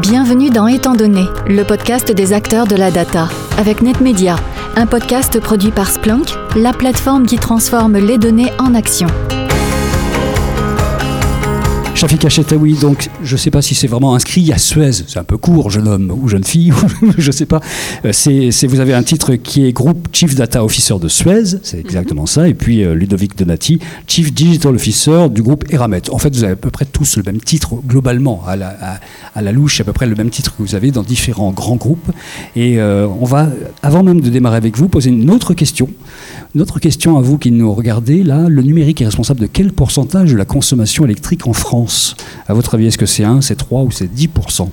Bienvenue dans Étant donné, le podcast des acteurs de la data, avec NetMedia, un podcast produit par Splunk, la plateforme qui transforme les données en action. Donc je ne sais pas si c'est vraiment inscrit à Suez, c'est un peu court, jeune homme ou jeune fille, je ne sais pas. Euh, c'est, vous avez un titre qui est Group Chief Data Officer de Suez, c'est exactement ça, et puis euh, Ludovic Donati, Chief Digital Officer du groupe Eramet. En fait, vous avez à peu près tous le même titre globalement, à la, à, la louche, à peu près le même titre que vous avez dans différents grands groupes. Et euh, on va, avant même de démarrer avec vous, poser une autre question. Une autre question à vous qui nous regardez, là, le numérique est responsable de quel pourcentage de la consommation électrique en France? À votre avis, est-ce que c'est 1, c'est 3 ou c'est 10% Ça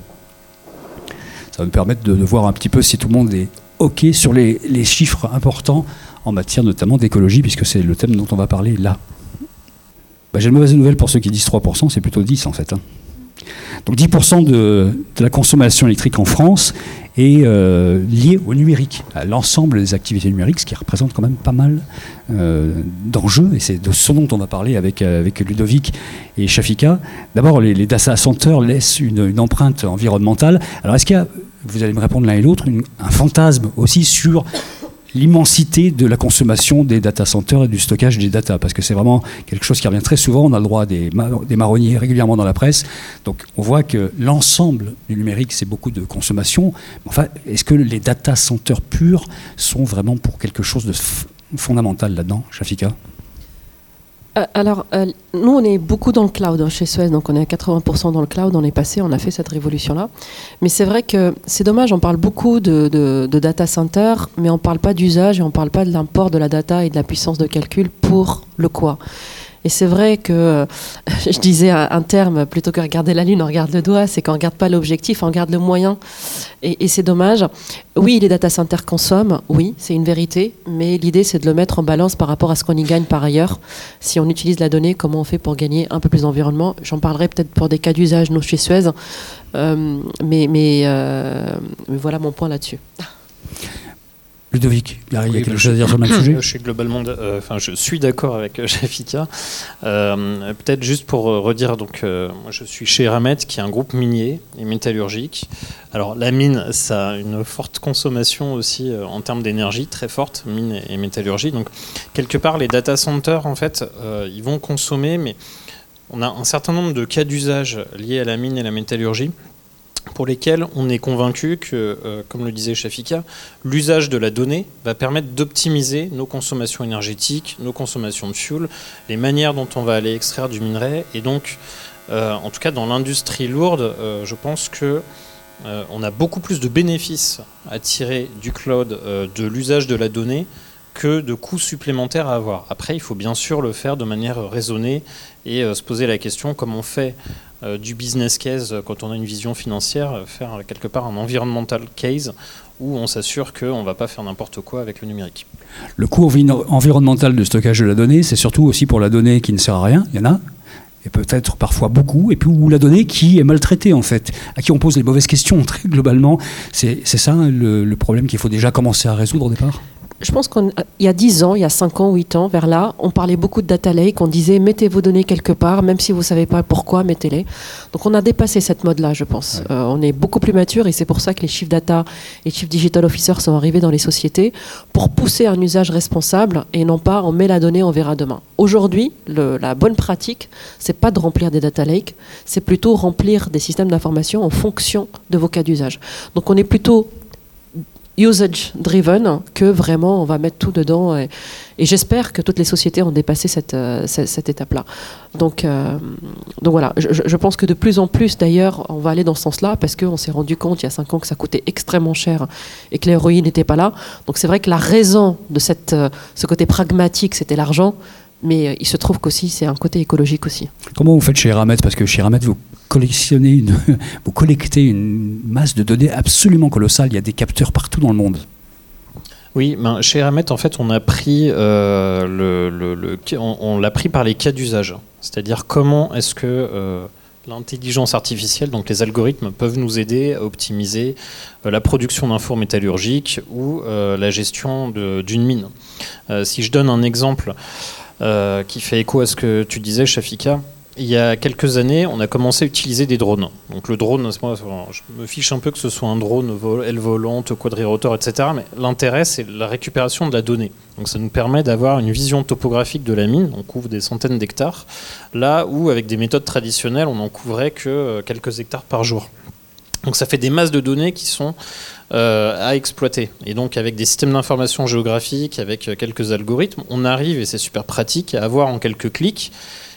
va me permettre de, voir un petit peu si tout le monde est OK sur les, chiffres importants en matière notamment d'écologie, puisque c'est le thème dont on va parler là. Bah, j'ai une mauvaise nouvelle pour ceux qui disent 3%, c'est plutôt 10 en fait. Hein. Donc 10% de, la consommation électrique en France est euh, liée au numérique, à l'ensemble des activités numériques, ce qui représente quand même pas mal euh, d'enjeux. Et c'est de ce dont on va parler avec, euh, Ludovic et Shafika. D'abord, les, data centers laissent une, empreinte environnementale. Alors est-ce qu'il y a, vous allez me répondre l'un et l'autre, un fantasme aussi sur l'immensité de la consommation des data centers et du stockage des data, parce que c'est vraiment quelque chose qui revient très souvent. On a le droit des, des marronniers régulièrement dans la presse. Donc on voit que l'ensemble du numérique, c'est beaucoup de consommation. Enfin, est-ce que les data centers purs sont vraiment pour quelque chose de fondamental là-dedans, Shafika alors, euh, nous, on est beaucoup dans le cloud hein, chez Suez, donc on est à 80% dans le cloud, on est passé, on a fait cette révolution-là. Mais c'est vrai que c'est dommage, on parle beaucoup de, data center, mais on ne parle pas d'usage et on ne parle pas de l'import de la data et de la puissance de calcul pour le quoi. Et c'est vrai que je disais un terme, plutôt que regarder la lune, on regarde le doigt, c'est qu'on ne regarde pas l'objectif, on regarde le moyen. Et, c'est dommage. Oui, les data centers consomment, oui, c'est une vérité, mais l'idée c'est de le mettre en balance par rapport à ce qu'on y gagne par ailleurs. Si on utilise la donnée, comment on fait pour gagner un peu plus d'environnement? J'en parlerai peut-être pour des cas d'usage, nous chez Suez. Euh, euh, mais voilà mon point là-dessus. Ludovic, il y a quelque chose à dire sur le même sujet Je suis globalement, euh, enfin, je suis d'accord avec Jafika. Euh, Peut-être juste pour euh, redire, donc, euh, moi, je suis chez Ramet, qui est un groupe minier et métallurgique. Alors, la mine, ça a une forte consommation aussi en termes d'énergie, très forte, mine et, métallurgie. Donc, quelque part, les data centers, en fait, ils vont consommer, mais on a un certain nombre de cas d'usage liés à la mine et la métallurgie pour lesquels on est convaincu que, euh, comme le disait Shafika, l'usage de la donnée va permettre d'optimiser nos consommations énergétiques, nos consommations de fuel, les manières dont on va aller extraire du minerai. Et donc, euh, en tout cas, dans l'industrie lourde, euh, je pense que on a beaucoup plus de bénéfices à tirer du cloud, de l'usage de la donnée, que de coûts supplémentaires à avoir. Après, il faut bien sûr le faire de manière raisonnée et se poser la question comment on fait du business case euh, quand on a une vision financière, euh, faire quelque part un environmental case où on s'assure qu'on ne va pas faire n'importe quoi avec le numérique. Le coût environnemental de stockage de la donnée, c'est surtout aussi pour la donnée qui ne sert à rien, il y en a, et peut-être parfois beaucoup, et puis ou la donnée qui est maltraitée en fait, à qui on pose les mauvaises questions très globalement. C'est ça le problème qu'il faut déjà commencer à résoudre au départ? Je pense qu'il y a 10 ans, il y a 5 ans, 8 ans, vers là, on parlait beaucoup de data lake, on disait mettez vos données quelque part, même si vous ne savez pas pourquoi, mettez-les. Donc on a dépassé cette mode-là, je pense. Euh, on est beaucoup plus mature et c'est pour ça que les chief data et chief digital officers sont arrivés dans les sociétés pour pousser un usage responsable et non pas on met la donnée, on verra demain. Aujourd'hui, la bonne pratique, c'est pas de remplir des data lakes, c'est plutôt remplir des systèmes d'information en fonction de vos cas d'usage. Donc on est plutôt usage driven que vraiment on va mettre tout dedans. Et, j'espère que toutes les sociétés ont dépassé cette, euh, cette, étape-là. Donc, euh, donc voilà, je, pense que de plus en plus d'ailleurs, on va aller dans ce sens-là parce qu'on s'est rendu compte il y a cinq ans que ça coûtait extrêmement cher et que l'héroïne n'était pas là. Donc c'est vrai que la raison de cette, euh, ce côté pragmatique, c'était l'argent. Mais il se trouve qu'aussi, c'est un côté écologique aussi. Comment vous faites chez Ramet Parce que chez Ramet, vous collectionnez, une, vous collectez une masse de données absolument colossale. Il y a des capteurs partout dans le monde. Oui, ben, chez Ramet, en fait, euh, on, l'a pris par les cas d'usage. C'est-à-dire comment est-ce que euh, l'intelligence artificielle, donc les algorithmes, peuvent nous aider à optimiser euh, la production d'un four métallurgique ou la gestion d'une mine. si je donne un exemple qui fait écho à ce que tu disais, Shafika, il y a quelques années, on a commencé à utiliser des drones. Donc le drone, je me fiche un peu que ce soit un drone aile volante, quadrirotor, etc. Mais l'intérêt, c'est la récupération de la donnée. Donc ça nous permet d'avoir une vision topographique de la mine. On couvre des centaines d'hectares, là où avec des méthodes traditionnelles, on n'en couvrait que euh, quelques hectares par jour. Donc ça fait des masses de données qui sont euh, à exploiter. Et donc avec des systèmes d'information géographique, avec euh, quelques algorithmes, on arrive, et c'est super pratique, à avoir en quelques clics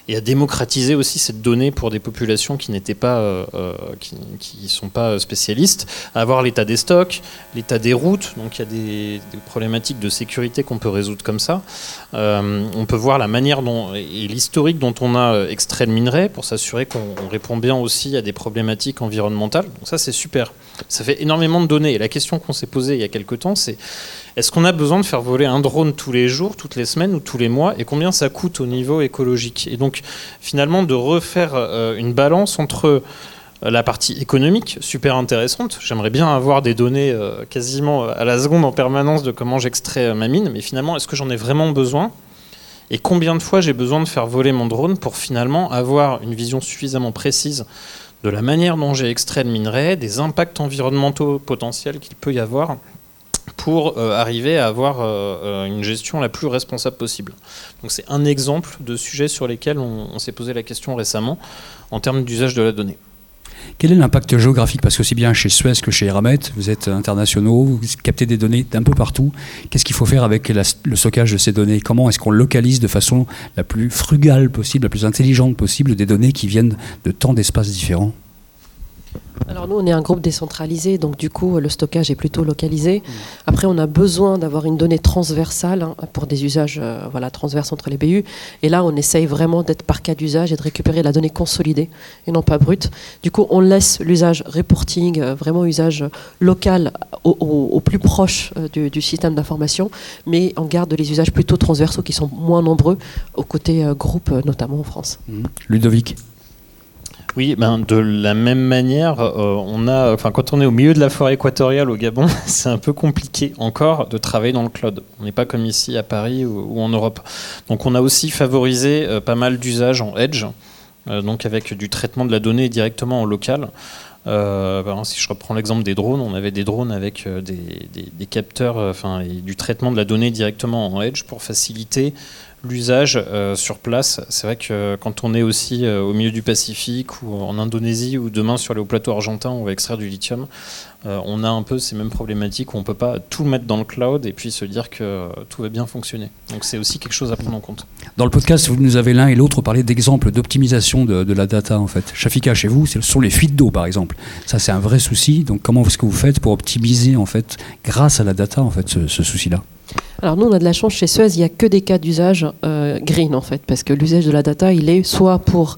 et à démocratiser aussi cette donnée pour des populations qui n'étaient pas, euh, euh qui, sont pas spécialistes, à avoir l'état des stocks, l'état des routes. Donc il y a des, problématiques de sécurité qu'on peut résoudre comme ça. Euh, on peut voir la manière dont et l'historique dont on a euh, extrait le minerai pour s'assurer qu'on répond bien aussi à des problématiques environnementales. Donc ça c'est super. Ça fait énormément de données. Et la question qu'on s'est posée il y a quelques temps, c'est est-ce qu'on a besoin de faire voler un drone tous les jours, toutes les semaines ou tous les mois Et combien ça coûte au niveau écologique Et donc, finalement, de refaire euh, une balance entre euh, la partie économique, super intéressante. J'aimerais bien avoir des données euh, quasiment à la seconde en permanence de comment j'extrais ma mine, mais finalement, est-ce que j'en ai vraiment besoin Et combien de fois j'ai besoin de faire voler mon drone pour finalement avoir une vision suffisamment précise de la manière dont j'ai extrait le minerai, des impacts environnementaux potentiels qu'il peut y avoir pour euh, arriver à avoir euh, euh, une gestion la plus responsable possible. Donc c'est un exemple de sujet sur lesquels on, s'est posé la question récemment en termes d'usage de la donnée. Quel est l'impact géographique? Parce que aussi bien chez Suez que chez Eramet, vous êtes internationaux, vous captez des données d'un peu partout. Qu'est-ce qu'il faut faire avec le stockage de ces données? Comment est-ce qu'on localise de façon la plus frugale possible, la plus intelligente possible des données qui viennent de tant d'espaces différents? Alors nous, on est un groupe décentralisé, donc du coup, le stockage est plutôt localisé. Après, on a besoin d'avoir une donnée transversale hein, pour des usages euh, voilà, transverses entre les BU. Et là, on essaye vraiment d'être par cas d'usage et de récupérer la donnée consolidée et non pas brute. Du coup, on laisse l'usage reporting, euh, vraiment usage local au, plus proche euh, du, système d'information, mais on garde les usages plutôt transversaux qui sont moins nombreux aux côtés groupe, notamment en France. Mm. Ludovic? Oui, ben de la même manière, euh, on a, enfin, quand on est au milieu de la forêt équatoriale au Gabon, c'est un peu compliqué encore de travailler dans le cloud. On n'est pas comme ici à Paris ou, en Europe. Donc, on a aussi favorisé euh, pas mal d'usages en edge, euh, donc avec du traitement de la donnée directement en local. Ben, si je reprends l'exemple des drones, on avait des drones avec des, capteurs, et du traitement de la donnée directement en edge pour faciliter l'usage euh, sur place. C'est vrai que quand on est aussi euh, au milieu du Pacifique ou en Indonésie ou demain sur les hauts plateaux argentins où on va extraire du lithium, euh, on a un peu ces mêmes problématiques où on ne peut pas tout mettre dans le cloud et puis se dire que tout va bien fonctionner. Donc c'est aussi quelque chose à prendre en compte. Dans le podcast, vous nous avez l'un et l'autre parlé d'exemples d'optimisation de, la data en fait. Shafika, chez vous, ce sont les fuites d'eau par exemple. Ça c'est un vrai souci. Donc comment est-ce que vous faites pour optimiser en fait grâce à la data en fait ce souci-là? Alors nous, on a de la chance chez Suez, il n'y a que des cas d'usage euh, green en fait, parce que l'usage de la data, il est soit pour,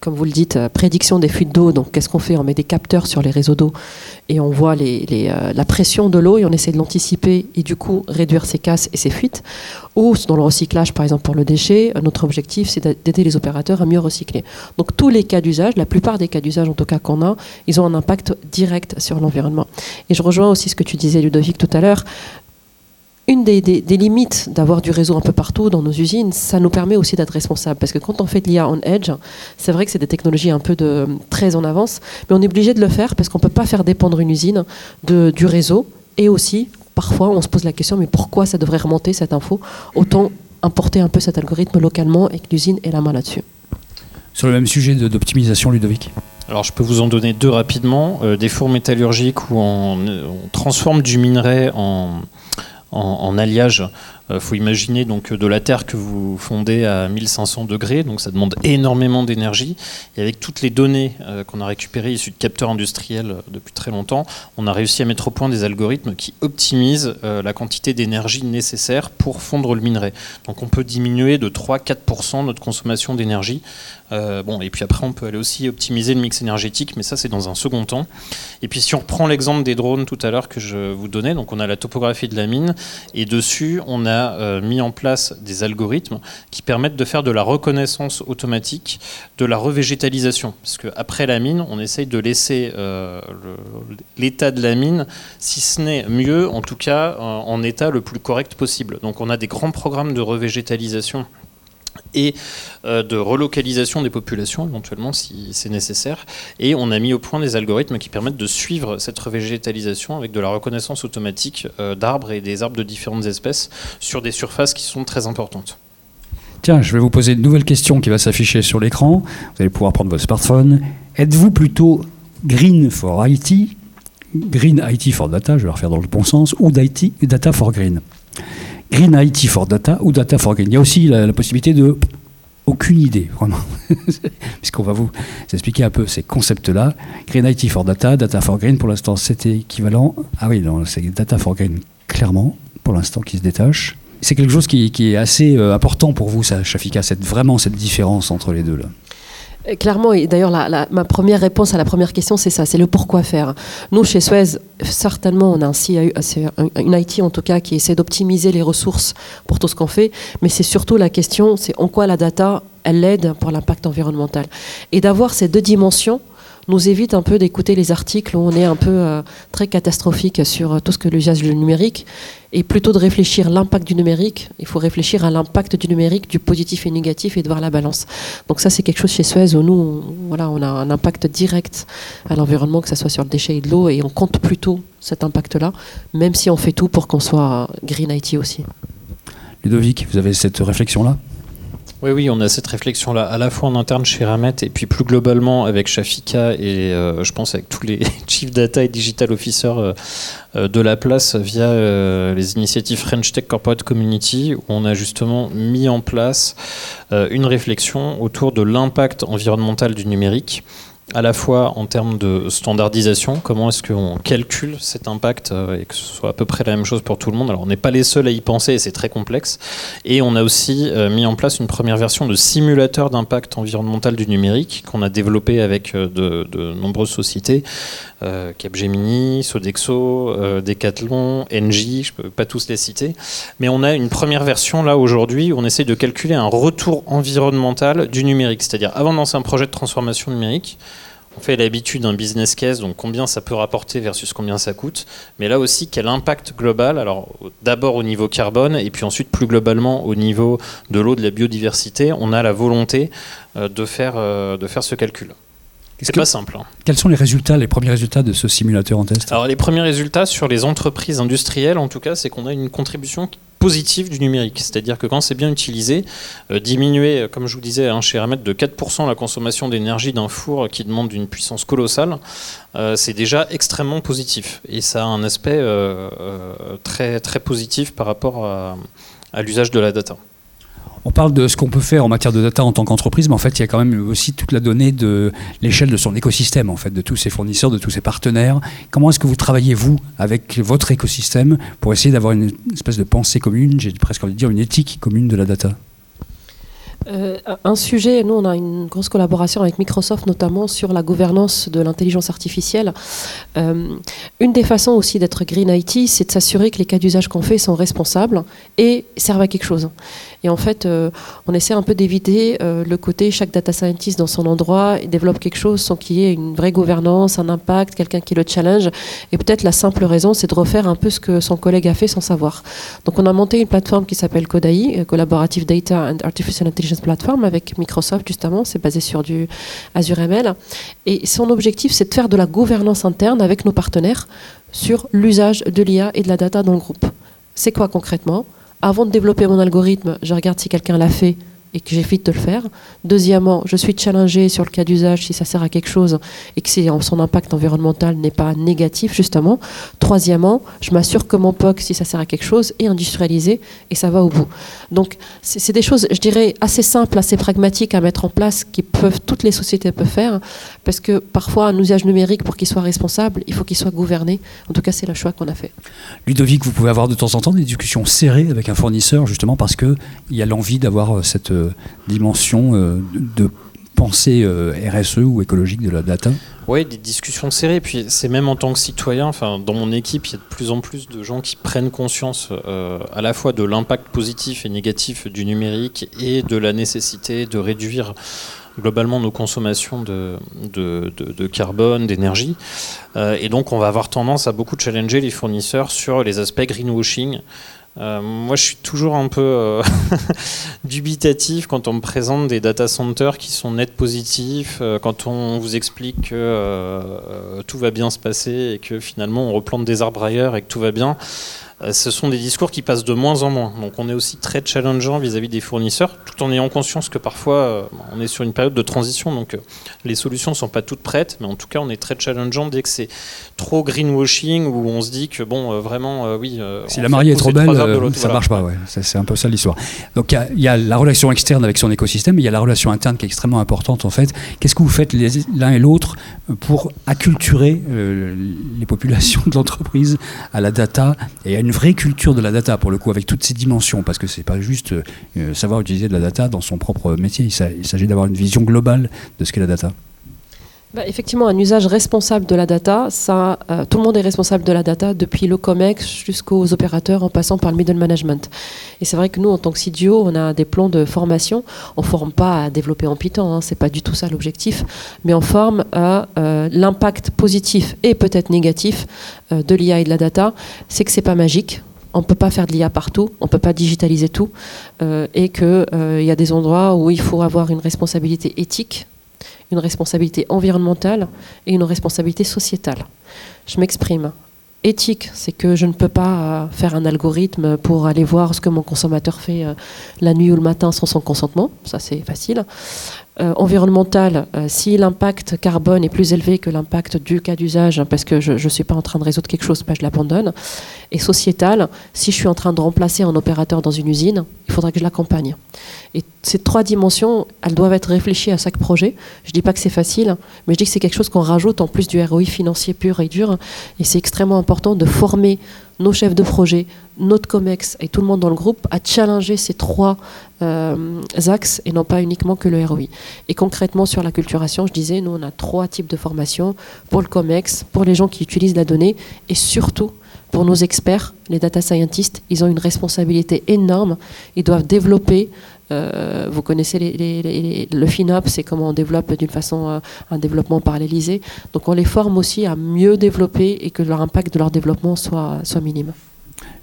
comme vous le dites, euh, prédiction des fuites d'eau. Donc qu'est-ce qu'on fait On met des capteurs sur les réseaux d'eau et on voit euh, la pression de l'eau et on essaie de l'anticiper et du coup réduire ses casses et ses fuites. Ou dans le recyclage, par exemple pour le déchet, notre objectif c'est d'aider les opérateurs à mieux recycler. Donc tous les cas d'usage, la plupart des cas d'usage en tout cas qu'on a, ils ont un impact direct sur l'environnement. Et je rejoins aussi ce que tu disais Ludovic tout à l'heure une des, limites d'avoir du réseau un peu partout dans nos usines, ça nous permet aussi d'être responsable. Parce que quand on fait de l'IA on edge, c'est vrai que c'est des technologies un peu de, très en avance, mais on est obligé de le faire parce qu'on ne peut pas faire dépendre une usine de, du réseau. Et aussi, parfois, on se pose la question, mais pourquoi ça devrait remonter cette info? Autant importer un peu cet algorithme localement et que l'usine ait la main là-dessus. Sur le même sujet d'optimisation, Ludovic? Alors je peux vous en donner deux rapidement. Euh, des fours métallurgiques où on, transforme du minerai en, en, alliage. Il euh, faut imaginer donc de la terre que vous fondez à 1500 degrés, donc ça demande énormément d'énergie. Et avec toutes les données euh, qu'on a récupérées issues de capteurs industriels euh, depuis très longtemps, on a réussi à mettre au point des algorithmes qui optimisent la quantité d'énergie nécessaire pour fondre le minerai. Donc on peut diminuer de 3-4% notre consommation d'énergie euh, bon, et puis après, on peut aller aussi optimiser le mix énergétique, mais ça, c'est dans un second temps. Et puis, si on reprend l'exemple des drones tout à l'heure que je vous donnais, donc on a la topographie de la mine, et dessus, on a euh, mis en place des algorithmes qui permettent de faire de la reconnaissance automatique de la revégétalisation. Parce qu'après la mine, on essaye de laisser euh, l'état de la mine, si ce n'est mieux, en tout cas, en état le plus correct possible. Donc, on a des grands programmes de revégétalisation et euh, de relocalisation des populations éventuellement si c'est nécessaire. Et on a mis au point des algorithmes qui permettent de suivre cette revégétalisation avec de la reconnaissance automatique euh, d'arbres et des arbres de différentes espèces sur des surfaces qui sont très importantes. Tiens, je vais vous poser une nouvelle question qui va s'afficher sur l'écran. Vous allez pouvoir prendre votre smartphone. Êtes-vous plutôt green for IT, green IT for data, je vais le refaire dans le bon sens, ou data for green? Green IT for Data ou Data for Green. Il y a aussi la, possibilité de aucune idée, vraiment. Puisqu'on va vous expliquer un peu ces concepts-là. Green IT for Data, Data for Green, pour l'instant, c'était équivalent. Ah oui, c'est Data for Green, clairement, pour l'instant, qui se détache. C'est quelque chose qui, est assez euh, important pour vous, ça, Shafika, cette, vraiment cette différence entre les deux. Euh, clairement, et d'ailleurs, ma première réponse à la première question, c'est ça, c'est le pourquoi faire. Nous, chez Suez, certainement, on a un, une IT en tout cas qui essaie d'optimiser les ressources pour tout ce qu'on fait, mais c'est surtout la question, c'est en quoi la data, elle aide pour l'impact environnemental. Et d'avoir ces deux dimensions, nous évite un peu d'écouter les articles où on est un peu euh, très catastrophique sur euh, tout ce que l'usage du numérique et plutôt de réfléchir l'impact du numérique. Il faut réfléchir à l'impact du numérique, du positif et négatif et de voir la balance. Donc ça, c'est quelque chose chez Suez où nous, voilà, on a un impact direct à l'environnement, que ce soit sur le déchet et de l'eau, et on compte plutôt cet impact-là, même si on fait tout pour qu'on soit Green IT aussi. Ludovic, vous avez cette réflexion-là? Oui, oui, on a cette réflexion-là, à la fois en interne chez Ramet et puis plus globalement avec Shafika et euh, je pense avec tous les Chief Data et Digital Officers euh, euh, de la place via les initiatives French Tech Corporate Community où on a justement mis en place une réflexion autour de l'impact environnemental du numérique à la fois en termes de standardisation, comment est-ce qu'on calcule cet impact euh, et que ce soit à peu près la même chose pour tout le monde. Alors on n'est pas les seuls à y penser et c'est très complexe. Et on a aussi euh, mis en place une première version de simulateur d'impact environnemental du numérique qu'on a développé avec euh, de, nombreuses sociétés, Capgemini, Sodexo, Decathlon, Engie, je ne peux pas tous les citer. Mais on a une première version là aujourd'hui où on essaie de calculer un retour environnemental du numérique. C'est-à-dire avant de lancer un projet de transformation numérique, on fait l'habitude d'un business case, donc combien ça peut rapporter versus combien ça coûte, mais là aussi quel impact global, alors d'abord au niveau carbone et puis ensuite plus globalement au niveau de l'eau, de la biodiversité, on a la volonté euh, de faire, euh, de faire ce calcul. C'est pas simple. Hein. Quels sont les résultats, les premiers résultats de ce simulateur en test? Alors les premiers résultats sur les entreprises industrielles, en tout cas, c'est qu'on a une contribution positif du numérique. C'est-à-dire que quand c'est bien utilisé, euh, diminuer, euh, comme je vous disais, hein, chez Hermès, de 4% la consommation d'énergie d'un four qui demande une puissance colossale, euh, c'est déjà extrêmement positif. Et ça a un aspect très, très positif par rapport à l'usage de la data. On parle de ce qu'on peut faire en matière de data en tant qu'entreprise, mais en fait, il y a quand même aussi toute la donnée de l'échelle de son écosystème, en fait, de tous ses fournisseurs, de tous ses partenaires. Comment est-ce que vous travaillez, vous, avec votre écosystème, pour essayer d'avoir une espèce de pensée commune, j'ai presque envie de dire une éthique commune de la data? Euh, un sujet, nous on a une grosse collaboration avec Microsoft notamment sur la gouvernance de l'intelligence artificielle. Euh, une des façons aussi d'être Green IT, c'est de s'assurer que les cas d'usage qu'on fait sont responsables et servent à quelque chose. Et en fait, euh, on essaie un peu d'éviter le côté chaque data scientist dans son endroit et développe quelque chose sans qu'il y ait une vraie gouvernance, un impact, quelqu'un qui le challenge. Et peut-être la simple raison, c'est de refaire un peu ce que son collègue a fait sans savoir. Donc on a monté une plateforme qui s'appelle Kodai, Collaborative Data and Artificial Intelligence plateforme avec Microsoft justement, c'est basé sur du Azure ML. Et son objectif, c'est de faire de la gouvernance interne avec nos partenaires sur l'usage de l'IA et de la data dans le groupe. C'est quoi concrètement? Avant de développer mon algorithme, je regarde si quelqu'un l'a fait et que j'évite de le faire. Deuxièmement, je suis challengé sur le cas d'usage si ça sert à quelque chose et que son impact environnemental n'est pas négatif, justement. Troisièmement, je m'assure que mon POC, si ça sert à quelque chose, est industrialisé et ça va au bout. Donc, c'est des choses, je dirais, assez simples, assez pragmatiques à mettre en place qui peuvent, toutes les sociétés peuvent faire parce que parfois, un usage numérique, pour qu'il soit responsable, il faut qu'il soit gouverné. En tout cas, c'est le choix qu'on a fait. Ludovic, vous pouvez avoir de temps en temps des discussions serrées avec un fournisseur, justement parce qu'il y a l'envie d'avoir cette dimension euh, de pensée euh, RSE ou écologique de la data Oui, des discussions serrées. Puis c'est même en tant que citoyen, enfin, dans mon équipe, il y a de plus en plus de gens qui prennent conscience euh, à la fois de l'impact positif et négatif du numérique et de la nécessité de réduire globalement nos consommations de, de, carbone, d'énergie. et donc on va avoir tendance à beaucoup challenger les fournisseurs sur les aspects greenwashing Euh, moi, je suis toujours un peu euh, dubitatif quand on me présente des data centers qui sont net positifs, euh, quand on vous explique que tout va bien se passer et que finalement on replante des arbres ailleurs et que tout va bien. Euh, ce sont des discours qui passent de moins en moins. Donc on est aussi très challengeant vis-à-vis des fournisseurs, tout en ayant conscience que parfois euh, on est sur une période de transition, donc euh, les solutions ne sont pas toutes prêtes, mais en tout cas on est très challengeant dès que c'est trop greenwashing, où on se dit que bon, vraiment, oui... si la mariée est trop belle, ça ne marche pas, ouais. c'est un peu ça l'histoire. Donc il y, a la relation externe avec son écosystème, il y a la relation interne qui est extrêmement importante en fait. Qu'est-ce que vous faites l'un et l'autre pour acculturer les populations de l'entreprise à la data et à une vraie culture de la data, pour le coup, avec toutes ces dimensions, parce que c'est pas juste euh, savoir utiliser de la data dans son propre métier, il s'agit d'avoir une vision globale de ce qu'est la data. Bah, effectivement, un usage responsable de la data, ça, euh, tout le monde est responsable de la data, depuis le COMEX jusqu'aux opérateurs, en passant par le middle management. Et c'est vrai que nous, en tant que CDO, on a des plans de formation. On ne forme pas à développer en Python, hein, c'est pas du tout ça l'objectif, mais on forme à euh, l'impact positif et peut-être négatif euh, de l'IA et de la data. C'est que c'est pas magique. On ne peut pas faire de l'IA partout, on ne peut pas digitaliser tout, et qu'il y a des endroits où il faut avoir une responsabilité éthique une responsabilité environnementale et une responsabilité sociétale. Je m'exprime. Éthique, c'est que je ne peux pas euh, faire un algorithme pour aller voir ce que mon consommateur fait euh, la nuit ou le matin sans son consentement. Ça, c'est facile. Euh, environnemental, euh, si l'impact carbone est plus élevé que l'impact du cas d'usage, parce que je ne suis pas en train de résoudre quelque chose, je l'abandonne. Et sociétal, si je suis en train de remplacer un opérateur dans une usine, il faudra que je l'accompagne. Et ces trois dimensions, elles doivent être réfléchies à chaque projet. Je ne dis pas que c'est facile, mais je dis que c'est quelque chose qu'on rajoute en plus du ROI financier pur et dur. Et c'est extrêmement important de former nos chefs de projet, notre COMEX et tout le monde dans le groupe à challenger ces trois euh, axes et non pas uniquement que le ROI. Et concrètement sur la culturation, je disais, nous on a trois types de formation pour le COMEX, pour les gens qui utilisent la donnée et surtout pour nos experts, les data scientists, ils ont une responsabilité énorme. Ils doivent développer euh, vous connaissez le FinOps, c'est comment on développe d'une façon euh, un développement parallélisé. Donc on les forme aussi à mieux développer et que leur impact de leur développement soit, soit minime.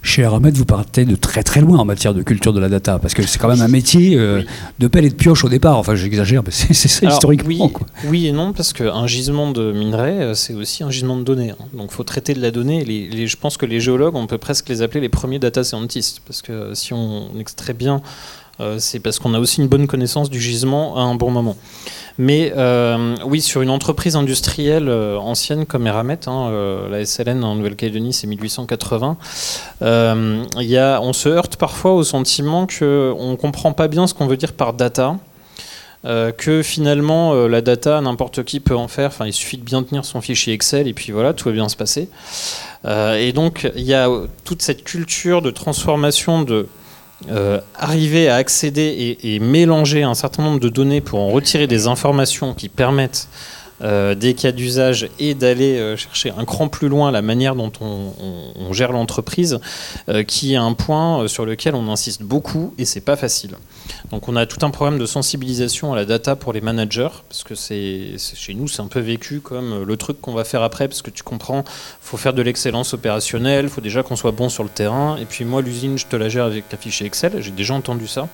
Chez Aramed, vous partez de très très loin en matière de culture de la data, parce que c'est quand même un métier euh, de pelle et de pioche au départ. Enfin, j'exagère, mais c'est ça historiquement. Oui, oui, et non, parce qu'un gisement de minerai, c'est aussi un gisement de données. Hein. Donc, il faut traiter de la donnée. Les, je pense que les géologues, on peut presque les appeler les premiers data scientists, parce que si on extrait bien euh, c'est parce qu'on a aussi une bonne connaissance du gisement à un bon moment. Mais euh, oui, sur une entreprise industrielle euh, ancienne comme Eramet, hein, la SLN en Nouvelle-Calédonie, c'est 1880, y a, on se heurte parfois au sentiment qu'on ne comprend pas bien ce qu'on veut dire par data. que finalement la data n'importe qui peut en faire. Enfin, il suffit de bien tenir son fichier Excel et puis voilà, tout va bien se passer. et donc il y a toute cette culture de transformation de euh, arriver à accéder et, mélanger un certain nombre de données pour en retirer des informations qui permettent euh, des cas d'usage et d'aller euh, chercher un cran plus loin la manière dont on, gère l'entreprise, qui est un point sur lequel on insiste beaucoup et c'est pas facile. Donc on a tout un programme de sensibilisation à la data pour les managers, parce que chez nous c'est un peu vécu comme le truc qu'on va faire après, parce que tu comprends, faut faire de l'excellence opérationnelle, faut déjà qu'on soit bon sur le terrain, et puis moi l'usine je te la gère avec ta fichier Excel, j'ai déjà entendu ça.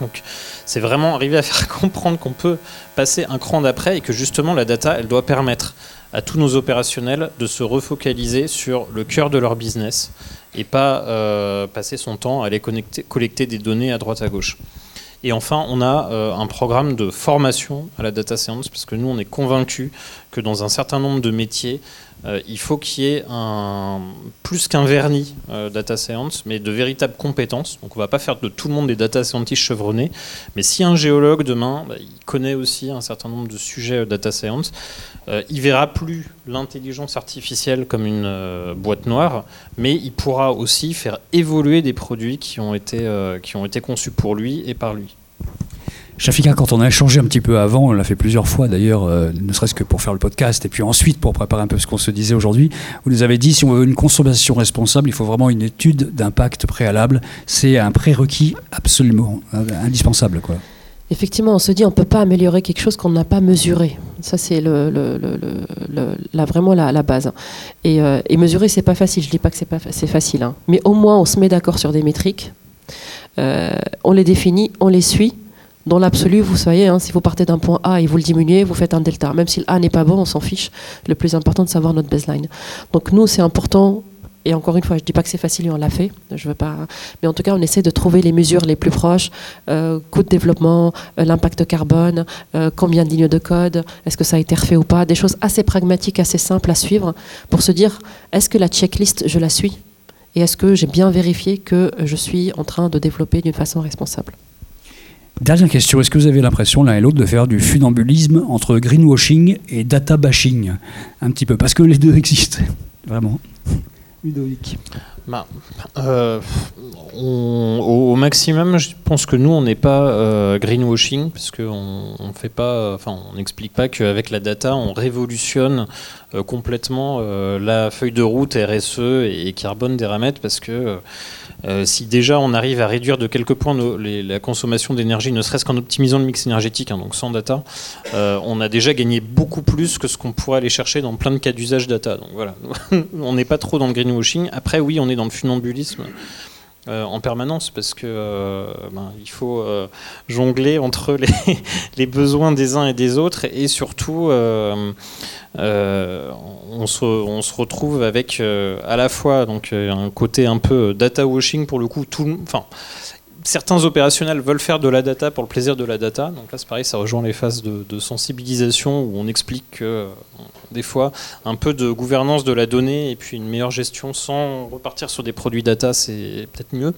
Donc c'est vraiment arriver à faire comprendre qu'on peut passer un cran d'après et que justement la data, elle doit permettre à tous nos opérationnels de se refocaliser sur le cœur de leur business et pas euh, passer son temps à aller collecter des données à droite à gauche. Et enfin, on a euh, un programme de formation à la data science, parce que nous, on est convaincus que dans un certain nombre de métiers, euh, il faut qu'il y ait plus qu'un vernis euh, data science, mais de véritables compétences. Donc on ne va pas faire de tout le monde des data scientists chevronnés, mais si un géologue demain, bah, connaît aussi un certain nombre de sujets data science, il verra plus l'intelligence artificielle comme une boîte noire, mais il pourra aussi faire évoluer des produits qui ont été, qui ont été conçus pour lui et par lui. Shafika, quand on a échangé un petit peu avant, on l'a fait plusieurs fois d'ailleurs, euh, ne serait-ce que pour faire le podcast et puis ensuite pour préparer un peu ce qu'on se disait aujourd'hui, vous nous avez dit si on veut une consommation responsable, il faut vraiment une étude d'impact préalable. C'est un prérequis absolument euh, indispensable. Quoi. Effectivement, on se dit on ne peut pas améliorer quelque chose qu'on n'a pas mesuré. Ça, c'est la, vraiment la, base. Et, euh, et mesurer, c'est pas facile. Je dis pas que c'est pas facile, hein. mais au moins on se met d'accord sur des métriques. Euh, on les définit, on les suit. Dans l'absolu, vous savez, hein, si vous partez d'un point A et vous le diminuez, vous faites un delta. Même si le A n'est pas bon, on s'en fiche. Le plus important, de savoir notre baseline. Donc nous, c'est important et encore une fois, je ne dis pas que c'est facile et on l'a fait. Je veux pas, mais en tout cas, on essaie de trouver les mesures les plus proches euh, coût de développement, euh, l'impact carbone, euh, combien de lignes de code, est-ce que ça a été refait ou pas, des choses assez pragmatiques, assez simples à suivre pour se dire est-ce que la checklist je la suis? Et est-ce que j'ai bien vérifié que je suis en train de développer d'une façon responsable? Dernière question, est-ce que vous avez l'impression l'un et l'autre de faire du funambulisme entre greenwashing et data bashing? Un petit peu, parce que les deux existent, vraiment. Bah, euh, au, maximum, je pense que nous, on n'est pas euh, greenwashing, parce qu'on pas, enfin, n'explique pas qu'avec la data, on révolutionne euh, complètement la feuille de route RSE et, carbone des ramettes, parce que si déjà on arrive à réduire de quelques points la consommation d'énergie, ne serait-ce qu'en optimisant le mix énergétique, hein, donc sans data, on a déjà gagné beaucoup plus que ce qu'on pourrait aller chercher dans plein de cas d'usage data. Donc voilà, on n'est pas trop dans le greenwashing. Après, oui, on est dans le funambulisme. Euh, en permanence parce que euh, ben, il faut euh, jongler entre les, les, besoins des uns et des autres et surtout on se, on, se, retrouve avec à la fois donc un côté un peu data washing pour le coup tout enfin certains opérationnels veulent faire de la data pour le plaisir de la data. Donc là, c'est pareil, ça rejoint les phases de, sensibilisation où on explique que euh, des fois, un peu de gouvernance de la donnée et puis une meilleure gestion sans repartir sur des produits data, c'est peut-être mieux.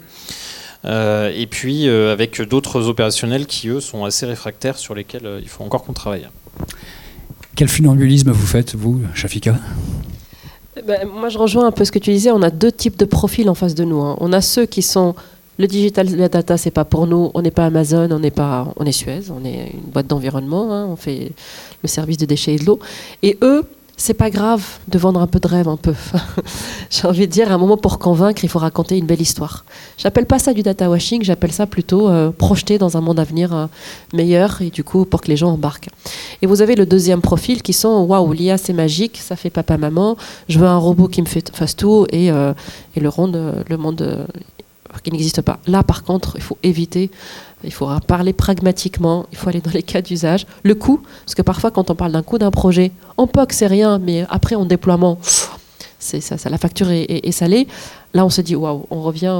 Euh, et puis euh, avec d'autres opérationnels qui, eux, sont assez réfractaires sur lesquels il faut encore qu'on travaille. Quel funambulisme vous faites, vous, Shafika? Ben, Moi, je rejoins un peu ce que tu disais. On a deux types de profils en face de nous. Hein. On a ceux qui sont le digital, la data, c'est pas pour nous. On n'est pas Amazon, on n'est pas, on est Suez, on est une boîte d'environnement. Hein, on fait le service de déchets et de l'eau. Et eux, c'est pas grave de vendre un peu de rêve, un peu. J'ai envie de dire, à un moment pour convaincre, il faut raconter une belle histoire. J'appelle pas ça du data washing, j'appelle ça plutôt euh, projeter dans un monde à venir euh, meilleur et du coup pour que les gens embarquent. Et vous avez le deuxième profil qui sont waouh, l'IA c'est magique, ça fait papa maman, je veux un robot qui me fait, fasse tout et, euh, et le, monde, le monde qui n'existe pas. Là, par contre, il faut éviter, il faudra parler pragmatiquement, il faut aller dans les cas d'usage. Le coût, parce que parfois, quand on parle d'un coût d'un projet, peut que c'est rien, mais après, en déploiement, c'est ça, la facture est, salée. Là, on se dit, waouh, on revient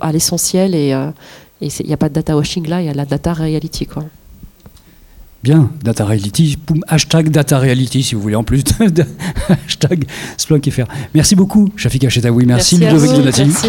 à l'essentiel et euh, il n'y a pas de data washing là, il y a la data reality. Quoi. Bien, data reality, hashtag data reality si vous voulez en plus, hashtag Splunk.fr. Merci beaucoup, Shafika Chetaoui, merci, merci Ludovic Donati. Merci.